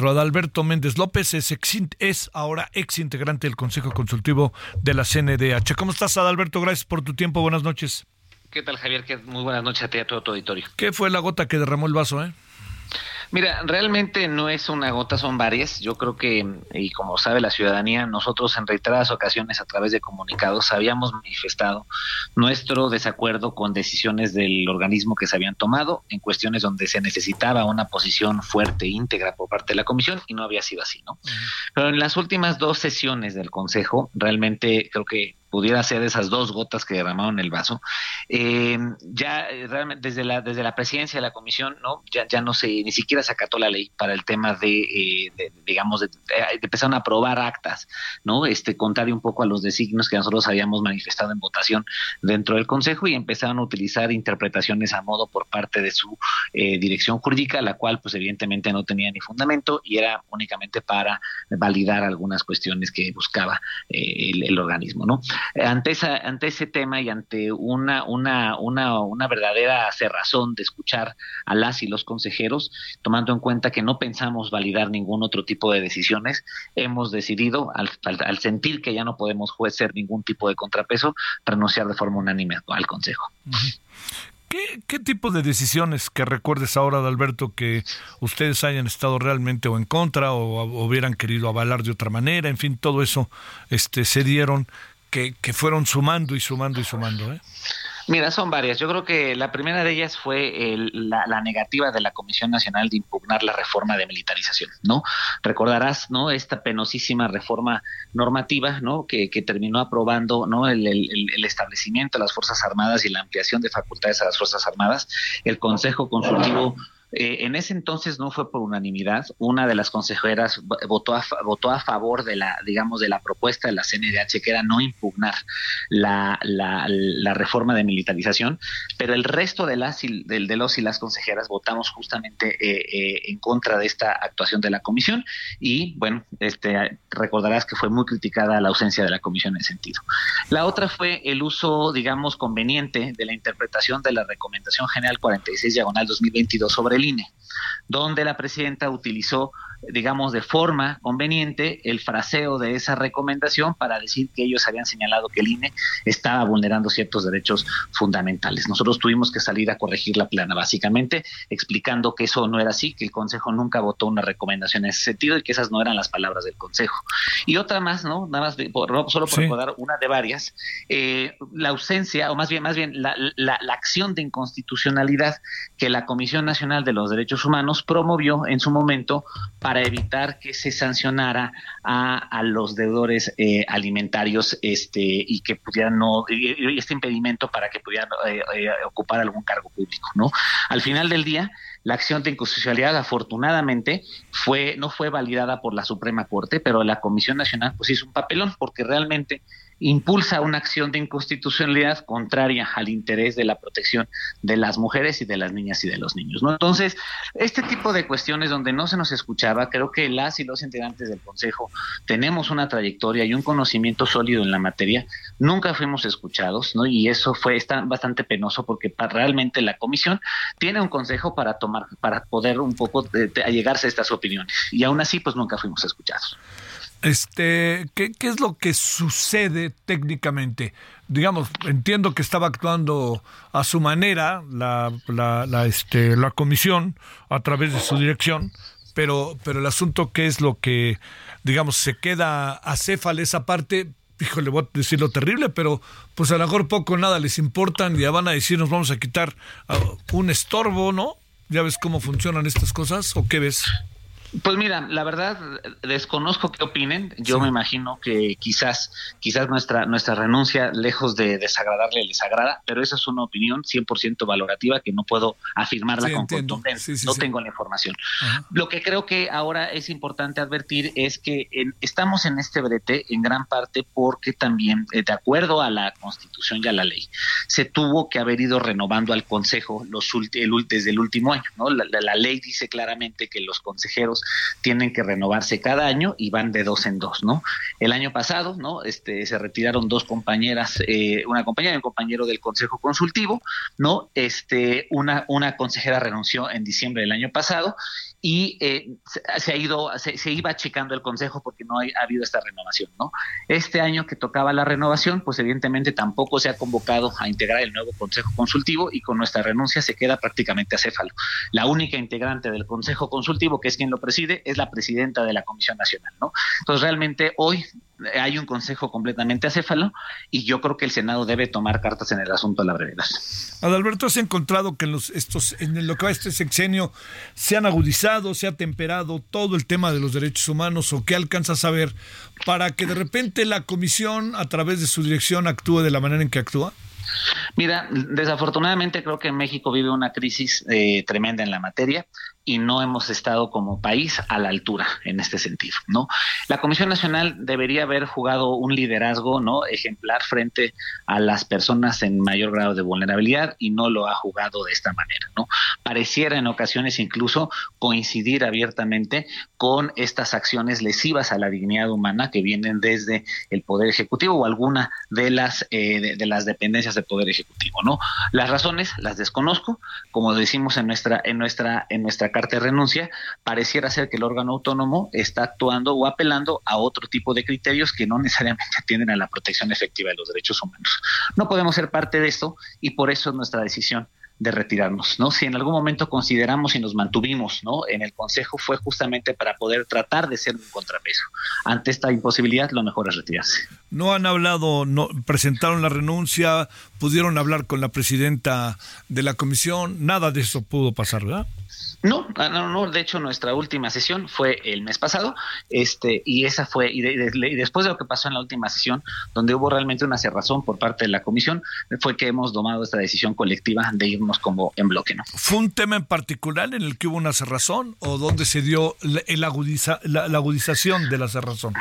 Rodalberto Méndez López es, es ahora ex integrante del Consejo Consultivo de la CNDH. ¿Cómo estás, Adalberto? Gracias por tu tiempo. Buenas noches. ¿Qué tal, Javier? Muy buenas noches a ti y a todo tu auditorio. ¿Qué fue la gota que derramó el vaso, eh? Mira, realmente no es una gota, son varias. Yo creo que, y como sabe la ciudadanía, nosotros en reiteradas ocasiones a través de comunicados habíamos manifestado nuestro desacuerdo con decisiones del organismo que se habían tomado en cuestiones donde se necesitaba una posición fuerte, íntegra por parte de la comisión y no había sido así, ¿no? Pero en las últimas dos sesiones del Consejo, realmente creo que pudiera ser esas dos gotas que derramaron el vaso. Eh, ya eh, realmente desde la desde la presidencia de la comisión, no, ya ya no se ni siquiera se acató la ley para el tema de, eh, digamos de, empezaron a aprobar actas, no, este contrario un poco a los designios que nosotros habíamos manifestado en votación dentro del consejo y empezaron a utilizar interpretaciones a modo por parte de su dirección jurídica, la cual pues evidentemente no tenía ni fundamento y era únicamente para validar algunas cuestiones que buscaba el, el organismo, ¿no? Ante esa, ante ese tema y ante una, una, una, una verdadera cerrazón de escuchar a las y los consejeros, tomando en cuenta que no pensamos validar ningún otro tipo de decisiones, hemos decidido, al, sentir que ya no podemos ser ningún tipo de contrapeso, renunciar de forma unánime al Consejo. ¿Qué, ¿Qué, tipo de decisiones que recuerdes ahora, Alberto, que ustedes hayan estado realmente o en contra o, o, hubieran querido avalar de otra manera? En fin, todo eso este, se dieron que, fueron sumando y sumando y sumando. ¿eh? Mira, son varias. Yo creo que la primera de ellas fue la, negativa de la Comisión Nacional de impugnar la reforma de militarización, ¿no? Recordarás, ¿no? Esta penosísima reforma normativa, ¿no? Que, terminó aprobando, ¿no? El, el, establecimiento de las Fuerzas Armadas y la ampliación de facultades a las Fuerzas Armadas. El Consejo Consultivo eh, en ese entonces no fue por unanimidad. Una de las consejeras votó a, votó a favor de la, digamos, de la propuesta de la CNDH, que era no impugnar la, reforma de militarización, pero el resto de las de, de los y las consejeras votamos justamente eh, eh, en contra de esta actuación de la comisión y bueno, este recordarás que fue muy criticada la ausencia de la comisión en ese sentido. La otra fue el uso, digamos, conveniente de la interpretación de la Recomendación General 46 diagonal 2022 sobre el INE, donde la presidenta utilizó digamos, de forma conveniente el fraseo de esa recomendación para decir que ellos habían señalado que el INE estaba vulnerando ciertos derechos fundamentales. Nosotros tuvimos que salir a corregir la plana, básicamente explicando que eso no era así, que el Consejo nunca votó una recomendación en ese sentido y que esas no eran las palabras del Consejo. Y otra más, ¿no? Nada más, solo por recordar una de varias, eh, la ausencia, o más bien, más bien, la, la, la acción de inconstitucionalidad que la Comisión Nacional de los Derechos Humanos promovió en su momento para evitar que se sancionara a, los deudores eh, alimentarios este y que pudieran no este impedimento para que pudieran eh, eh, ocupar algún cargo público no al final del día la acción de inconstitucionalidad afortunadamente fue no fue validada por la Suprema Corte pero la Comisión Nacional pues hizo un papelón porque realmente impulsa una acción de inconstitucionalidad contraria al interés de la protección de las mujeres y de las niñas y de los niños. Entonces, este tipo de cuestiones donde no se nos escuchaba, creo que las y los integrantes del Consejo tenemos una trayectoria y un conocimiento sólido en la materia, nunca fuimos escuchados, ¿no? Y eso fue bastante penoso porque realmente la comisión tiene un consejo para tomar, para poder un poco allegarse a estas opiniones. Y aún así, pues nunca fuimos escuchados. Este, ¿qué, ¿Qué es lo que sucede técnicamente? Digamos, entiendo que estaba actuando a su manera la, la, la, este, la comisión a través de su dirección, pero, pero el asunto que es lo que, digamos, se queda acéfale esa parte, híjole, voy a decir lo terrible, pero pues a lo mejor poco o nada les importan ya van a decir nos vamos a quitar uh, un estorbo, ¿no? ¿Ya ves cómo funcionan estas cosas o qué ves? Pues mira, la verdad desconozco qué opinen. Yo sí. me imagino que quizás, quizás nuestra nuestra renuncia, lejos de desagradarle, les agrada, pero esa es una opinión 100% valorativa que no puedo afirmarla sí, con contundencia. Sí, no tengo la información. Ajá. Lo que creo que ahora es importante advertir es que en, estamos en este brete en gran parte porque también, eh, de acuerdo a la Constitución y a la ley, se tuvo que haber ido renovando al Consejo los el, desde el último año. ¿no? La, la, la ley dice claramente que los consejeros tienen que renovarse cada año y van de dos en dos, ¿no? El año pasado, ¿no? Este, se retiraron dos compañeras, eh, una compañera y un compañero del Consejo Consultivo, ¿no? Este, una, una consejera renunció en diciembre del año pasado y eh, se, ha ido, se, se, iba achicando el consejo porque no ha habido esta renovación, ¿no? Este año que tocaba la renovación, pues evidentemente tampoco se ha convocado a integrar el nuevo consejo consultivo y con nuestra renuncia se queda prácticamente acéfalo. La única integrante del consejo consultivo, que es quien lo preside, es la presidenta de la Comisión Nacional, ¿no? Entonces realmente hoy hay un consejo completamente acéfalo y yo creo que el Senado debe tomar cartas en el asunto a la brevedad. Adalberto, ¿has encontrado que en, los, estos, en lo que va este sexenio se han agudizado, se ha temperado todo el tema de los derechos humanos o qué alcanzas a ver para que de repente la comisión a través de su dirección actúe de la manera en que actúa? Mira, desafortunadamente creo que México vive una crisis eh, tremenda en la materia y no hemos estado como país a la altura en este sentido, ¿no? La Comisión Nacional debería haber jugado un liderazgo, ¿no? ejemplar frente a las personas en mayor grado de vulnerabilidad y no lo ha jugado de esta manera, ¿no? Pareciera en ocasiones incluso coincidir abiertamente con estas acciones lesivas a la dignidad humana que vienen desde el poder ejecutivo o alguna de las eh, de, de las dependencias del poder ejecutivo, ¿no? Las razones las desconozco, como decimos en nuestra en nuestra en nuestra carta de renuncia, pareciera ser que el órgano autónomo está actuando o apelando a otro tipo de criterios que no necesariamente atienden a la protección efectiva de los derechos humanos. No podemos ser parte de esto y por eso es nuestra decisión de retirarnos, ¿no? Si en algún momento consideramos y nos mantuvimos, ¿no? En el Consejo fue justamente para poder tratar de ser un contrapeso. Ante esta imposibilidad, lo mejor es retirarse. No han hablado, presentaron la renuncia, pudieron hablar con la presidenta de la comisión, nada de eso pudo pasar, ¿verdad? No, no, no, de hecho nuestra última sesión fue el mes pasado, este, y esa fue, y, de, de, y, después de lo que pasó en la última sesión, donde hubo realmente una cerrazón por parte de la comisión, fue que hemos tomado esta decisión colectiva de irnos como en bloque, ¿no? ¿Fue un tema en particular en el que hubo una cerrazón o dónde se dio la, el agudiza, la, la agudización de la cerrazón?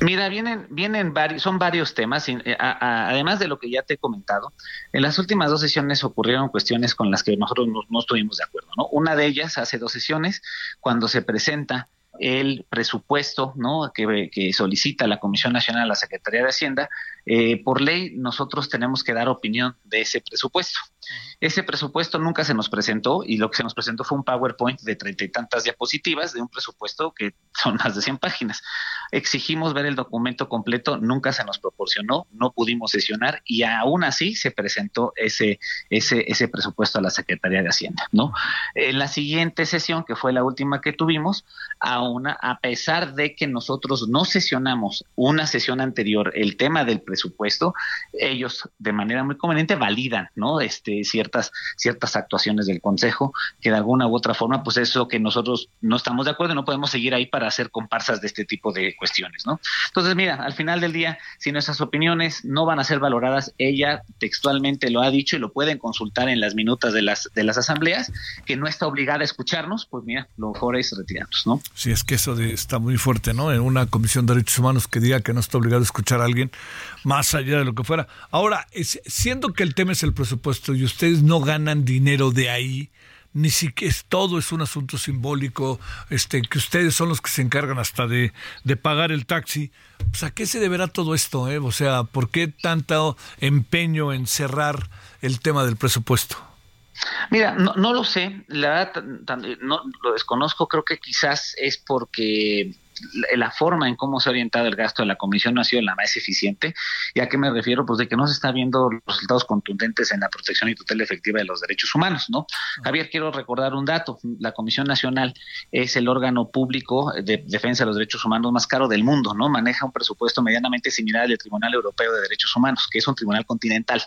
Mira, vienen, vienen varios, son varios temas, y, a, a, además de lo que ya te he comentado, en las últimas dos sesiones ocurrieron cuestiones con las que nosotros no, no estuvimos de acuerdo, ¿no? Una de ellas hace dos sesiones, cuando se presenta el presupuesto ¿no? que, que, solicita la Comisión Nacional a la Secretaría de Hacienda, eh, por ley nosotros tenemos que dar opinión de ese presupuesto. Ese presupuesto nunca se nos presentó y lo que se nos presentó fue un PowerPoint de treinta y tantas diapositivas de un presupuesto que son más de 100 páginas. Exigimos ver el documento completo, nunca se nos proporcionó, no pudimos sesionar y aún así se presentó ese, ese, ese presupuesto a la Secretaría de Hacienda. ¿no? En la siguiente sesión, que fue la última que tuvimos, a, a pesar de que nosotros no sesionamos una sesión anterior el tema del presupuesto, ellos de manera muy conveniente validan ¿no? este, ciertas, ciertas actuaciones del Consejo que de alguna u otra forma, pues eso que nosotros no estamos de acuerdo, no podemos seguir ahí para hacer comparsas de este tipo de cuestiones, ¿no? Entonces, mira, al final del día, si nuestras opiniones no van a ser valoradas, ella textualmente lo ha dicho y lo pueden consultar en las minutas de las, de las asambleas, que no está obligada a escucharnos, pues mira, lo mejor es retirarnos, ¿no? Sí, es que eso de, está muy fuerte, ¿no? En una comisión de derechos humanos que diga que no está obligado a escuchar a alguien, más allá de lo que fuera. Ahora, siendo que el tema es el presupuesto y ustedes no ganan dinero de ahí, ni siquiera todo es un asunto simbólico, este, que ustedes son los que se encargan hasta de, de pagar el taxi. Pues, ¿A qué se deberá todo esto? Eh? O sea, ¿por qué tanto empeño en cerrar el tema del presupuesto? Mira, no, no lo sé, la verdad no, lo desconozco, creo que quizás es porque la forma en cómo se ha orientado el gasto de la comisión no ha sido la más eficiente. ¿Y a qué me refiero? Pues de que no se está viendo resultados contundentes en la protección y tutela efectiva de los derechos humanos, ¿no? Javier, quiero recordar un dato. La Comisión Nacional es el órgano público de defensa de los derechos humanos más caro del mundo, ¿no? Maneja un presupuesto medianamente similar al del Tribunal Europeo de Derechos Humanos, que es un tribunal continental.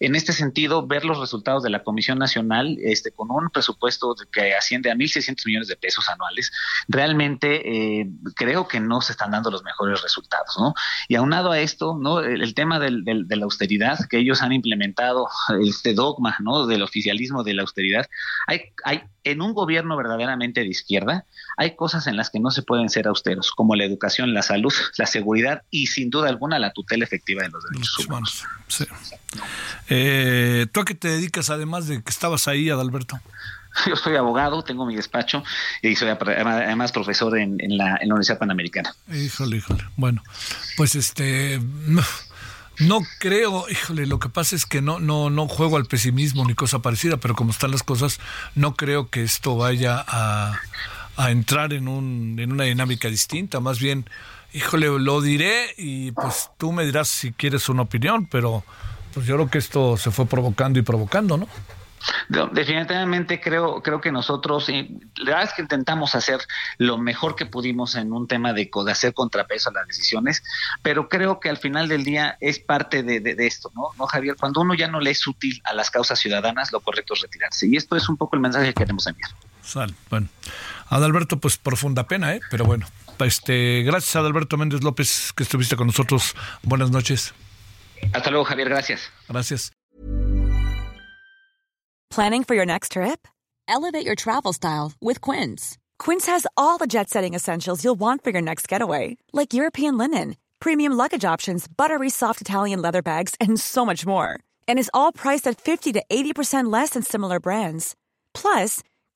En este sentido, ver los resultados de la Comisión Nacional este, con un presupuesto que asciende a 1.600 millones de pesos anuales, realmente eh, creo que no se están dando los mejores resultados, ¿no? Y aunado a esto, ¿no? El, tema del, de la austeridad, que ellos han implementado este dogma, ¿no? Del oficialismo de la austeridad, hay, hay en un gobierno verdaderamente de izquierda, hay cosas en las que no se pueden ser austeros, como la educación, la salud, la seguridad y sin duda alguna la tutela efectiva de los derechos humanos. Eh, ¿Tú a qué te dedicas además de que estabas ahí, Adalberto? Yo soy abogado, tengo mi despacho y soy además profesor en, la, Universidad Panamericana. Híjole, híjole. Bueno, pues este... No, creo, híjole, lo que pasa es que no, no, no juego al pesimismo ni cosa parecida, pero como están las cosas, no creo que esto vaya a, a entrar en, un, en una dinámica distinta. Más bien, híjole, lo diré y pues tú me dirás si quieres una opinión, pero pues yo creo que esto se fue provocando y provocando, ¿no? Definitivamente creo, creo que nosotros, la verdad es que intentamos hacer lo mejor que pudimos en un tema de, de hacer contrapeso a las decisiones, pero creo que al final del día es parte de, de, esto, ¿no? ¿no, Javier? Cuando uno ya no le es útil a las causas ciudadanas, lo correcto es retirarse. Y esto es un poco el mensaje que queremos enviar. Sal, bueno. Adalberto, pues profunda pena, ¿eh? Pero bueno, este, gracias Adalberto Méndez López que estuviste con nosotros. Buenas noches. Hasta luego, Javier. Gracias. Gracias. Planning for your next trip? Elevate your travel style with Quince. Quince has all the jet-setting essentials you'll want for your next getaway, like European linen, premium luggage options, buttery soft Italian leather bags, and so much more. And is all priced at 50 to 80% less than similar brands. Plus,